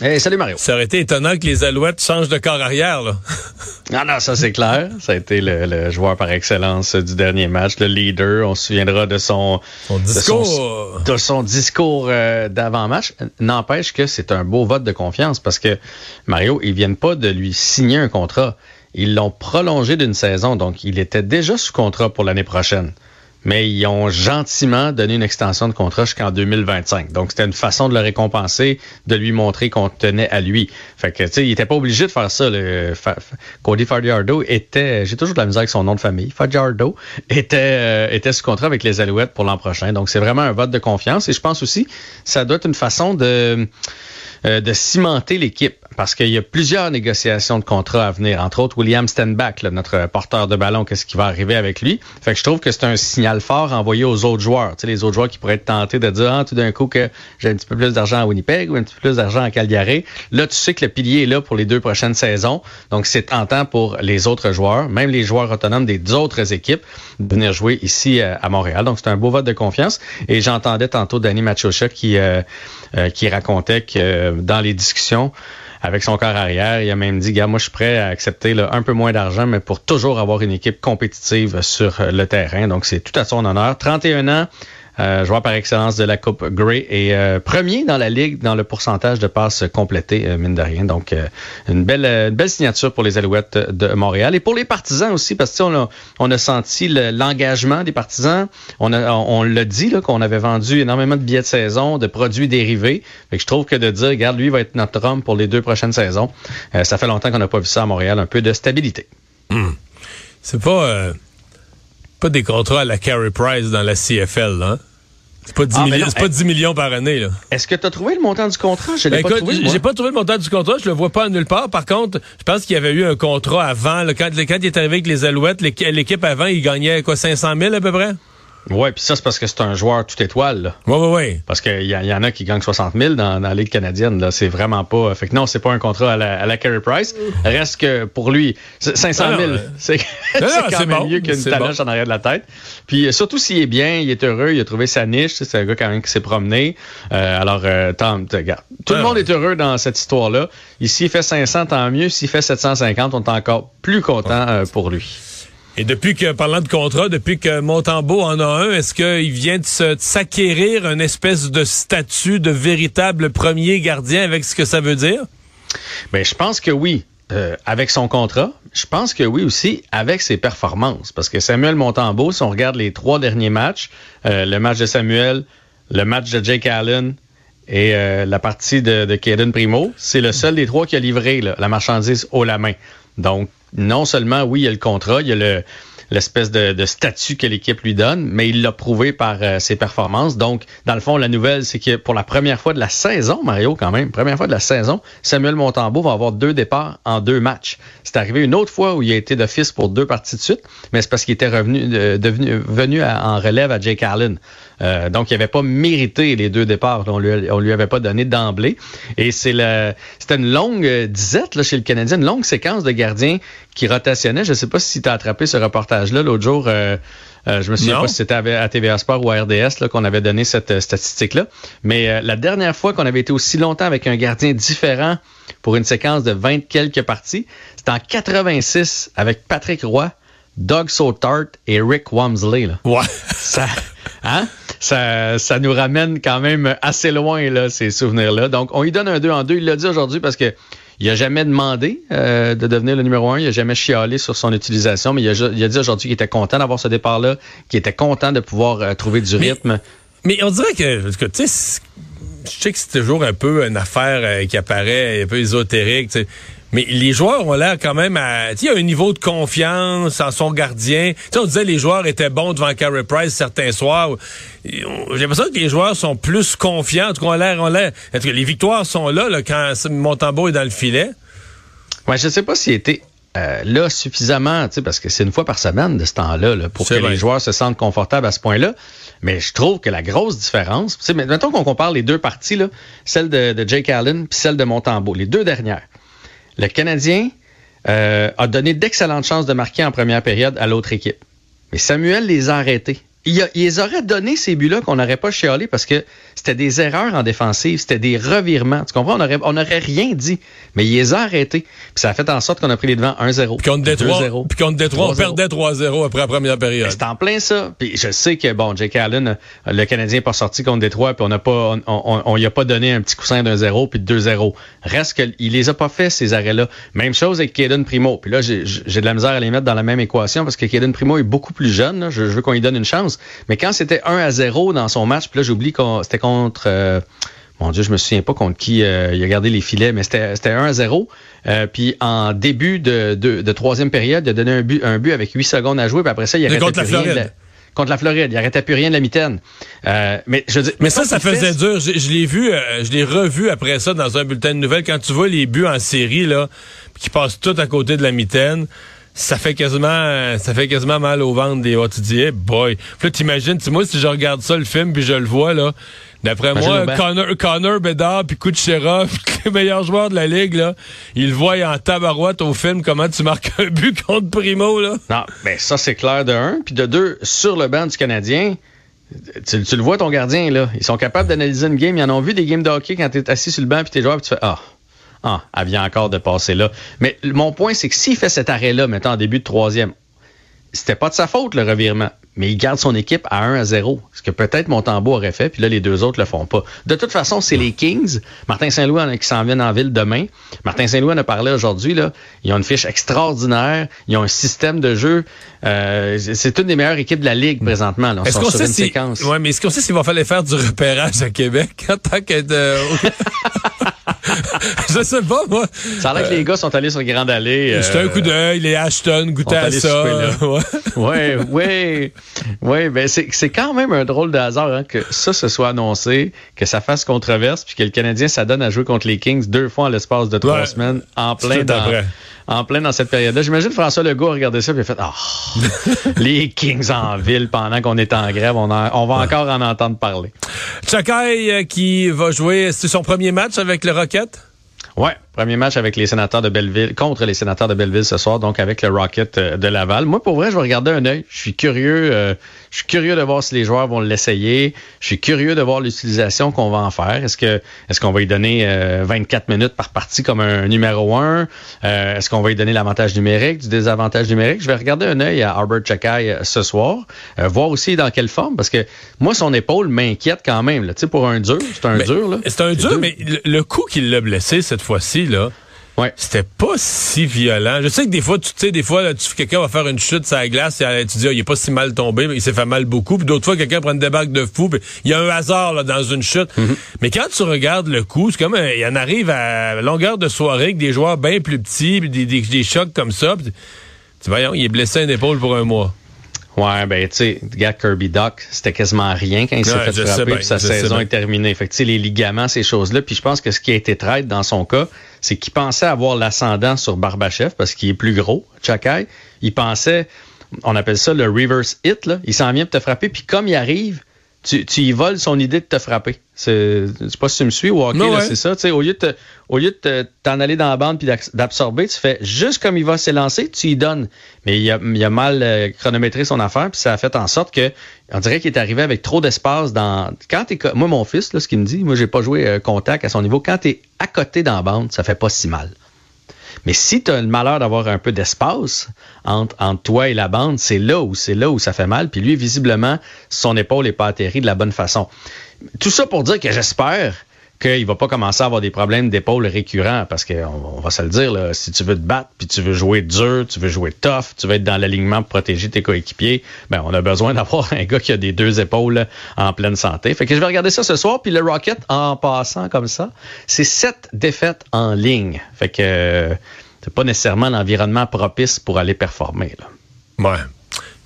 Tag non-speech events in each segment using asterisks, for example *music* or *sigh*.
Hey, salut Mario. Ça aurait été étonnant que les Alouettes changent de corps arrière, là. Non, *laughs* non, ça c'est clair. Ça a été le, joueur par excellence du dernier match, le leader. On se souviendra de son, discours, de son, discours euh, d'avant-match. N'empêche que c'est un beau vote de confiance parce que Mario, ils viennent pas de lui signer un contrat. Ils l'ont prolongé d'une saison, donc il était déjà sous contrat pour l'année prochaine mais ils ont gentiment donné une extension de contrat jusqu'en 2025. Donc, c'était une façon de le récompenser, de lui montrer qu'on tenait à lui. Fait que, tu sais, il était pas obligé de faire ça. Le, Cody Fajardo était, j'ai toujours de la misère avec son nom de famille, Fajardo, était, euh, était sous contrat avec les Alouettes pour l'an prochain. Donc, c'est vraiment un vote de confiance. Et je pense aussi, ça doit être une façon de euh, de cimenter l'équipe parce qu'il y a plusieurs négociations de contrats à venir, entre autres William Stenback, notre porteur de ballon, qu'est-ce qui va arriver avec lui? Fait que je trouve que c'est un signal fort envoyé aux autres joueurs. Tu sais, les autres joueurs qui pourraient être tentés de dire ah, tout d'un coup que j'ai un petit peu plus d'argent à Winnipeg ou un petit peu plus d'argent à Calgary. Là, tu sais que le pilier est là pour les deux prochaines saisons. Donc, c'est tentant pour les autres joueurs, même les joueurs autonomes des autres équipes, de venir jouer ici euh, à Montréal. Donc, c'est un beau vote de confiance. Et j'entendais tantôt Danny Machocha qui, euh, qui racontait que dans les discussions avec son corps arrière. Il a même dit, gars, moi, je suis prêt à accepter un peu moins d'argent, mais pour toujours avoir une équipe compétitive sur le terrain. Donc, c'est tout à son honneur. 31 ans, euh, joueur par excellence de la Coupe Grey et euh, premier dans la ligue dans le pourcentage de passes complétées, euh, mine de rien. Donc, une, belle, une belle signature pour les Alouettes de Montréal et pour les partisans aussi, parce que on a, on a senti l'engagement des partisans. On, on, l'a dit qu'on avait vendu énormément de billets de saison, de produits dérivés. Fait que je trouve que de dire, regarde, lui va être notre homme pour les deux prochaines saisons, ça fait longtemps qu'on n'a pas vu ça à Montréal, un peu de stabilité. Hmm. C'est pas pas des contrats à la Carey Price dans la CFL, hein? C'est pas 10, ah, millions, pas 10 millions par année. Là. Est-ce que tu as trouvé le montant du contrat? Je l'ai ben, pas trouvé. J'ai pas trouvé le montant du contrat, je le vois pas nulle part. Par contre, je pense qu'il y avait eu un contrat avant. quand, quand il est arrivé avec les Alouettes, l'équipe avant, il gagnait quoi, 500 000 à peu près? Oui, puis ça, c'est parce que c'est un joueur tout étoile. Oui, oui, oui. Parce qu'il y, y, en a qui gagnent 60 000 dans, dans la Ligue canadienne. Là, c'est vraiment pas... Fait que non, c'est pas un contrat à la, à la Carey Price. Reste que pour lui, 500 000, c'est quand même mieux qu'une taloche en arrière de la tête. Puis euh, surtout s'il est bien, il est heureux, il a trouvé sa niche. C'est un gars quand même qui s'est promené. Euh, alors, euh, tant, regarde, tout le monde est heureux dans cette histoire-là. Ici, il fait 500, tant mieux. S'il fait 750, on est encore plus content euh, pour lui. Et depuis que, parlant de contrat, depuis que Montembeau en a un, est-ce qu'il vient de s'acquérir une espèce de statut de véritable premier gardien avec ce que ça veut dire? Bien, je pense que oui. Euh, avec son contrat, je pense que oui aussi avec ses performances. Parce que Samuel Montembeau, si on regarde les trois derniers matchs, euh, le match de Samuel, le match de Jake Allen et euh, la partie de, de Caden Primo, c'est le seul des trois qui a livré la marchandise haut la main. Donc, non seulement, oui, il y a le contrat, il y a le, l'espèce de, statut que l'équipe lui donne, mais il l'a prouvé par euh, ses performances. Donc, dans le fond, la nouvelle, c'est que pour la première fois de la saison, Mario, quand même, première fois de la saison, Samuel Montembeau va avoir deux départs en deux matchs. C'est arrivé une autre fois où il a été d'office pour deux parties de suite, mais c'est parce qu'il était revenu, euh, devenu, venu en relève à Jake Allen. Euh, donc, il n'avait pas mérité les deux départs. On lui, on lui avait pas donné d'emblée. Et c'est c'était une longue disette là, chez le Canadien, une longue séquence de gardiens qui rotationnaient. Je ne sais pas si tu as attrapé ce reportage-là l'autre jour. Euh, euh, je me souviens pas si c'était à TVA Sport ou à RDS qu'on avait donné cette statistique-là. Mais la dernière fois qu'on avait été aussi longtemps avec un gardien différent pour une séquence de 20 quelques parties, c'était en 86 avec Patrick Roy, Doug Sotart et Rick Wamsley. Là. Ouais. *laughs* Ça, hein? ça, ça nous ramène quand même assez loin, là, ces souvenirs-là. Donc, on lui donne un 2 en 2. Il l'a dit aujourd'hui parce que il a jamais demandé euh, de devenir le numéro un. Il a jamais chialé sur son utilisation, mais il a, il a dit aujourd'hui qu'il était content d'avoir ce départ-là, qu'il était content de pouvoir euh, trouver du rythme. Mais on dirait que, tu sais, je sais que c'est toujours un peu une affaire euh, qui apparaît un peu ésotérique. Mais les joueurs ont l'air quand même à... Il y a un niveau de confiance en son gardien. sais, on disait les joueurs étaient bons devant Carey Price certains soirs. J'ai l'impression que les joueurs sont plus confiants. En tout cas, l'air... l'air... Les victoires sont là, là quand Montembeau est dans le filet. Ouais, je sais pas s'il était euh, là suffisamment, parce que c'est une fois par semaine de ce temps-là là, pour que vrai. les joueurs se sentent confortables à ce point-là. Mais je trouve que la grosse différence, tu sais, mettons qu'on compare les deux parties, là, celle de, de Jake Allen puis celle de Montembeau, les deux dernières. Le Canadien euh, a donné d'excellentes chances de marquer en première période à l'autre équipe. Mais Samuel les a arrêtés. Il, a- il les aurait donné ces buts-là qu'on n'aurait pas chialé parce que c'était des erreurs en défensive, c'était des revirements. Tu comprends? On aurait, on aurait rien dit, mais il les a arrêtés. Puis ça a fait en sorte qu'on a pris les devants 1-0. Puis contre Détroit, 2-0. puis contre Détroit, on 3-0. perdait 3-0 après la première période. C'est en plein ça. Puis je sais que bon, Jake Allen, euh, le Canadien n'est pas sorti contre Détroit, puis on n'a pas, on, on, on y a pas donné un petit coussin d'un 0 puis de 2-0. Reste que il les a pas fait ces arrêts-là. Même chose avec Kaden Primo. Puis là, j'ai j'ai de la misère à les mettre dans la même équation parce que Kaden Primo est beaucoup plus jeune. là. Je, je veux qu'on lui donne une chance. Mais quand c'était 1 à 0 dans son match, puis là j'oublie qu'on c'était contre. euh, mon Dieu, je me souviens pas contre qui euh, il a gardé les filets, mais c'était c'était 1 à 0. Euh, puis en début de, de, de troisième période, il a donné un but, un but avec 8 secondes à jouer, puis après ça, il arrêtait contre la Floride. contre la Floride. Il arrêtait plus rien de la mitaine. Mais je Mais ça, ça faisait fait- dur. Je, je l'ai vu, je l'ai revu après ça dans un bulletin de nouvelles. Quand tu vois les buts en série, là, qui passent tout à côté de la mitaine, ça fait quasiment, ça fait quasiment mal au ventre des oh, Tu dis, hey boy. Puis là, t'imagines, tu- moi, si je regarde ça, le film, puis je le vois, là, d'après moi. Connor, Connor Bedard puis Kucherov, *laughs* les meilleurs joueurs de la ligue, là, ils le voient en tabarouette au film, comment tu marques un but contre Primo, là. Non, ben ça c'est clair de un, puis de deux sur le banc du Canadien. Tu, tu le vois ton gardien là, ils sont capables d'analyser une game. Ils en ont vu des games de hockey quand tu es assis sur le banc puis t'es joueur puis tu fais ah ah, elle vient encore de passer là. Mais mon point c'est que s'il fait cet arrêt là, mettons en début de troisième, c'était pas de sa faute le revirement, mais il garde son équipe à 1 à 0, ce que peut-être Montembeau aurait fait, puis là les deux autres le font pas. De toute façon, c'est les Kings. Martin Saint-Louis qui s'en viennent en ville demain. Martin Saint-Louis en a parlé aujourd'hui là. Ils ont une fiche extraordinaire, ils ont un système de jeu. Euh, c'est une des meilleures équipes de la ligue présentement. Est-ce qu'on sait une si, séquence. ouais, mais est-ce qu'on sait s'il va falloir faire du repérage à Québec? En *laughs* tant que de... *laughs* Je sais pas, moi. Ça a l'air que les gars sont allés sur Grande Allée. Jeter euh, un coup d'œil, les Ashton, goûter on est à ça. *laughs* Ouais. ouais, ouais, ben c'est quand même un drôle de hasard hein, que ça se soit annoncé, que ça fasse controverse, puis que le Canadien s'adonne à jouer contre les Kings deux fois en l'espace de trois Ouais. semaines, en plein dans, après. en plein dans cette période-là. J'imagine François Legault a regardé ça et a fait ah *laughs* les Kings en ville pendant qu'on est en grève, on, en- on va encore en entendre parler. Chakai euh, qui va jouer, c'est son premier match avec le Rocket? Ouais, premier match avec les sénateurs de Belleville, contre les sénateurs de Belleville ce soir, donc avec le Rocket euh, de Laval. Moi, pour vrai, je vais regarder un œil. Je suis curieux, euh, je suis curieux de voir si les joueurs vont l'essayer. Je suis curieux de voir l'utilisation qu'on va en faire. Est-ce que, est-ce qu'on va lui donner euh, 24 minutes par partie comme un numéro 1? Euh, est-ce qu'on va lui donner l'avantage numérique, du désavantage numérique? Je vais regarder un œil à Albert Chakai euh, ce soir, euh, voir aussi dans quelle forme, parce que moi, son épaule m'inquiète quand même. là. Tu sais, pour un dur, c'est un Mais dur. Là. C'est un dur, mais le, le coup qui l'a blessé cette fois-ci, là, Ouais. c'était pas si violent. Je sais que des fois, tu sais, des fois, là, tu, quelqu'un va faire une chute sur la glace et tu dis, ah, il est pas si mal tombé, mais il s'est fait mal beaucoup. Puis d'autres fois, quelqu'un prend une débarque de fou, puis il y a un hasard là, dans une chute. Mm-hmm. Mais quand tu regardes le coup, c'est comme, euh, il en arrive à longueur de soirée avec des joueurs bien plus petits, puis des, des, des chocs comme ça. Puis tu voyons, il est blessé à une épaule pour un mois. Ouais, ben tu sais, le gars Kirby Doc, c'était quasiment rien quand il s'est Ouais, fait frapper, bien, puis sa saison est terminée. Fait que tu sais, les ligaments, ces choses-là. Puis je pense que ce qui a été traite dans son cas, c'est qu'il pensait avoir l'ascendant sur Barbachev parce qu'il est plus gros, Chakai. Il pensait, on appelle ça le reverse hit, là. Il s'en vient pour te frapper, puis comme il arrive, tu, tu y voles son idée de te frapper. C'est, je sais pas si tu me suis hockey, là, ouais. c'est ça. Tu sais, au lieu de te- au lieu de te- t'en aller dans la bande puis d'absorber, tu fais juste comme il va s'élancer, tu y donnes. Mais il a, il a mal euh, chronométré son affaire, puis ça a fait en sorte que on dirait qu'il est arrivé avec trop d'espace dans. Quand t'es moi mon fils là, ce qu'il me dit, moi j'ai pas joué euh, contact à son niveau. Quand t'es à côté dans la bande, ça fait pas si mal. Mais si tu as le malheur d'avoir un peu d'espace entre, entre toi et la bande, c'est là où c'est là où ça fait mal. Puis lui, visiblement, son épaule n'est pas atterrie de la bonne façon. Tout ça pour dire que j'espère qu'il va pas commencer à avoir des problèmes d'épaule récurrents parce qu'on on va se le dire, là, si tu veux te battre, puis tu veux jouer dur, tu veux jouer tough, tu veux être dans l'alignement pour protéger tes coéquipiers, ben on a besoin *laughs* d'avoir un gars qui a des deux épaules en pleine santé. Fait que je vais regarder ça ce soir, puis le Rocket, en passant comme ça, c'est sept défaites en ligne. Fait que euh, c'est pas nécessairement l'environnement propice pour aller performer. Là. Ouais.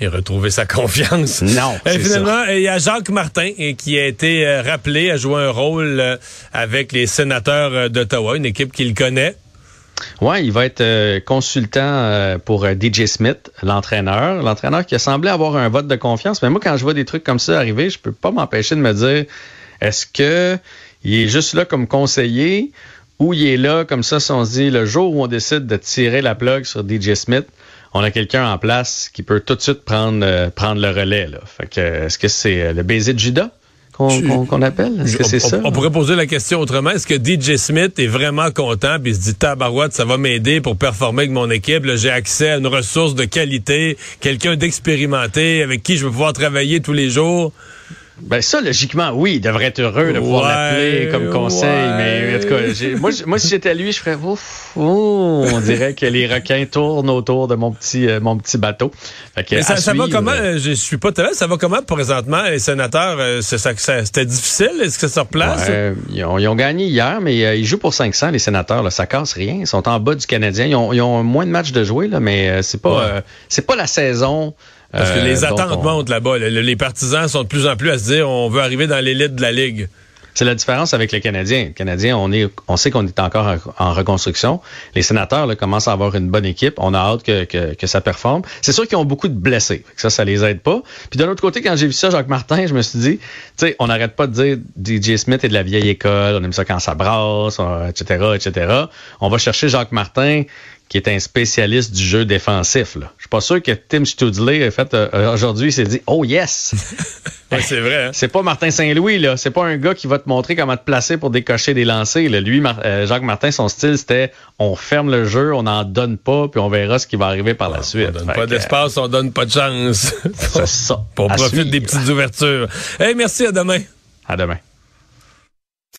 Et retrouver sa *laughs* confiance. Non, Et finalement, il y a Jacques Martin euh, qui a été euh, rappelé à jouer un rôle euh, avec les sénateurs d'Ottawa, une équipe qu'il connaît. Ouais, il va être euh, consultant euh, pour euh, DJ Smith, l'entraîneur. L'entraîneur qui a semblé avoir un vote de confiance. Mais moi, quand je vois des trucs comme ça arriver, je peux pas m'empêcher de me dire est-ce que il est juste là comme conseiller ou il est là comme ça si on se dit le jour où on décide de tirer la plug sur DJ Smith, on a quelqu'un en place qui peut tout de suite prendre, prendre le relais. Là. Fait que est-ce que c'est le baiser de Judas? qu'on appelle? Est-ce que c'est ça? On pourrait poser la question autrement. Est-ce que DJ Smith est vraiment content puis il se dit tabarouette, ça va m'aider pour performer avec mon équipe? J'ai accès à une ressource de qualité, quelqu'un d'expérimenté avec qui je vais pouvoir travailler tous les jours. Ben ça, logiquement, oui, il devrait être heureux de pouvoir l'appeler comme conseil. Mais en tout cas, moi, moi, si j'étais lui, je ferais ouf, on dirait que les requins tournent autour de mon petit, euh, mon petit bateau. ça, ça va comment Je suis pas très Ça va comment présentement les sénateurs euh, C'était difficile. Est-ce que ça se replace ils, ont, ils, ont, gagné hier, mais euh, ils jouent pour 500 les sénateurs. Là, ça casse rien. Ils sont en bas du Canadien. Ils ont, ils ont moins de matchs de jouer là, mais c'est pas, c'est pas la saison. Parce que les euh, attentes montent là-bas. Les partisans sont de plus en plus à se dire on veut arriver dans l'élite de la Ligue. C'est la différence avec les Canadiens. Les Canadiens, on, est, on sait qu'on est encore en, reconstruction. Les sénateurs là, commencent à avoir une bonne équipe. On a hâte que, que, que ça performe. C'est sûr qu'ils ont beaucoup de blessés. Ça, ça les aide pas. Puis de l'autre côté, quand j'ai vu ça, Jacques Martin, je me suis dit, tu sais, on n'arrête pas de dire DJ Smith est de la vieille école, on aime ça quand ça brasse, etc., etc. On va chercher Jacques Martin qui est un spécialiste du jeu défensif. Là. Je suis pas sûr que Tim Studley a fait euh, aujourd'hui, il s'est dit Oh yes! *laughs* c'est vrai. Hein. C'est pas Martin Saint-Louis, là. C'est pas un gars qui va te montrer comment te placer pour décocher des lancers. Là. Lui, euh, Jacques Martin, son style, c'était on ferme le jeu, on n'en donne pas, puis on verra ce qui va arriver par la suite. On donne pas d'espace, on donne pas de chance. c'est ça. *laughs* pour profiter des petites ouvertures. Hey, merci, à demain. À demain.